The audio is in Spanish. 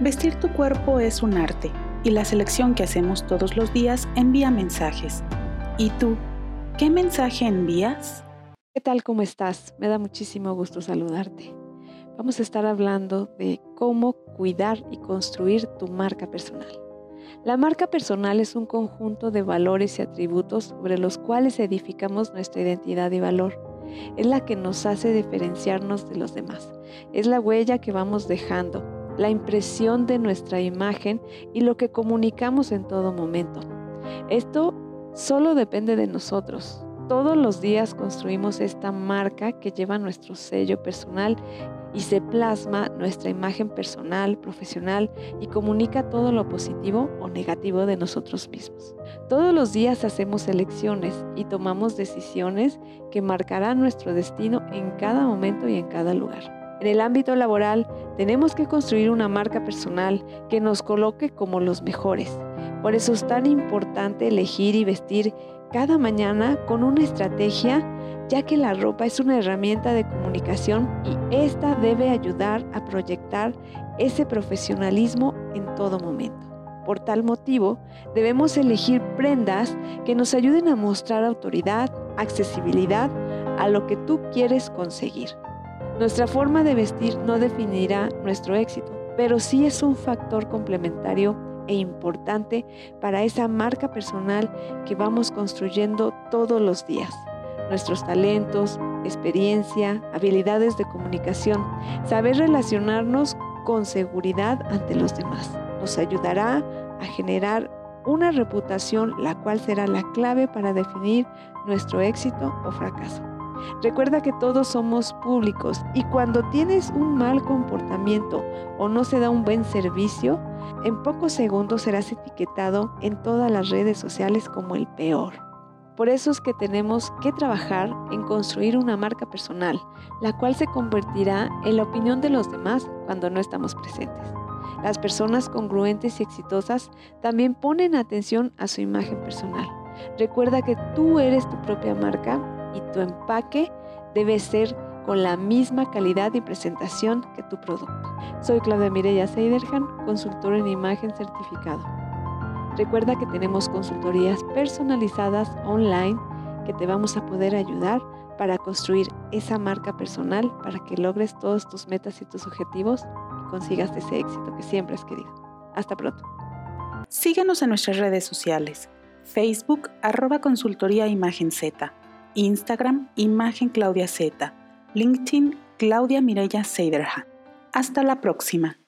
Vestir tu cuerpo es un arte y la selección que hacemos todos los días envía mensajes. ¿Y tú, qué mensaje envías? ¿Qué tal? ¿Cómo estás? Me da muchísimo gusto saludarte. Vamos a estar hablando de cómo cuidar y construir tu marca personal. La marca personal es un conjunto de valores y atributos sobre los cuales edificamos nuestra identidad y valor. Es la que nos hace diferenciarnos de los demás. Es la huella que vamos dejando, la impresión de nuestra imagen y lo que comunicamos en todo momento. Esto solo depende de nosotros. Todos los días construimos esta marca que lleva nuestro sello personal y se plasma nuestra imagen personal, profesional y comunica todo lo positivo o negativo de nosotros mismos. Todos los días hacemos elecciones y tomamos decisiones que marcarán nuestro destino en cada momento y en cada lugar. En el ámbito laboral tenemos que construir una marca personal que nos coloque como los mejores. Por eso es tan importante elegir y vestir cada mañana con una estrategia, ya que la ropa es una herramienta de comunicación y esta debe ayudar a proyectar ese profesionalismo en todo momento. Por tal motivo, debemos elegir prendas que nos ayuden a mostrar autoridad, accesibilidad a lo que tú quieres conseguir. Nuestra forma de vestir no definirá nuestro éxito, pero sí es un factor complementario e importante para esa marca personal que vamos construyendo todos los días. Nuestros talentos, experiencia, habilidades de comunicación, saber relacionarnos con seguridad ante los demás. Nos ayudará a generar una reputación la cual será la clave para definir nuestro éxito o fracaso. Recuerda que todos somos públicos y cuando tienes un mal comportamiento o no se da un buen servicio, en pocos segundos serás etiquetado en todas las redes sociales como el peor. Por eso es que tenemos que trabajar en construir una marca personal, la cual se convertirá en la opinión de los demás cuando no estamos presentes. Las personas congruentes y exitosas también ponen atención a su imagen personal. Recuerda que tú eres tu propia marca tu empaque debe ser con la misma calidad y presentación que tu producto. Soy Claudia Mireya Seiderhan, consultora en imagen certificado. Recuerda que tenemos consultorías personalizadas online que te vamos a poder ayudar para construir esa marca personal para que logres todas tus metas y tus objetivos y consigas ese éxito que siempre has querido. Hasta pronto. Síguenos en nuestras redes sociales. Facebook, arroba consultoría imagen Z Instagram Imagen Claudia Z, LinkedIn Claudia Mireya Seiderhan. Hasta la próxima.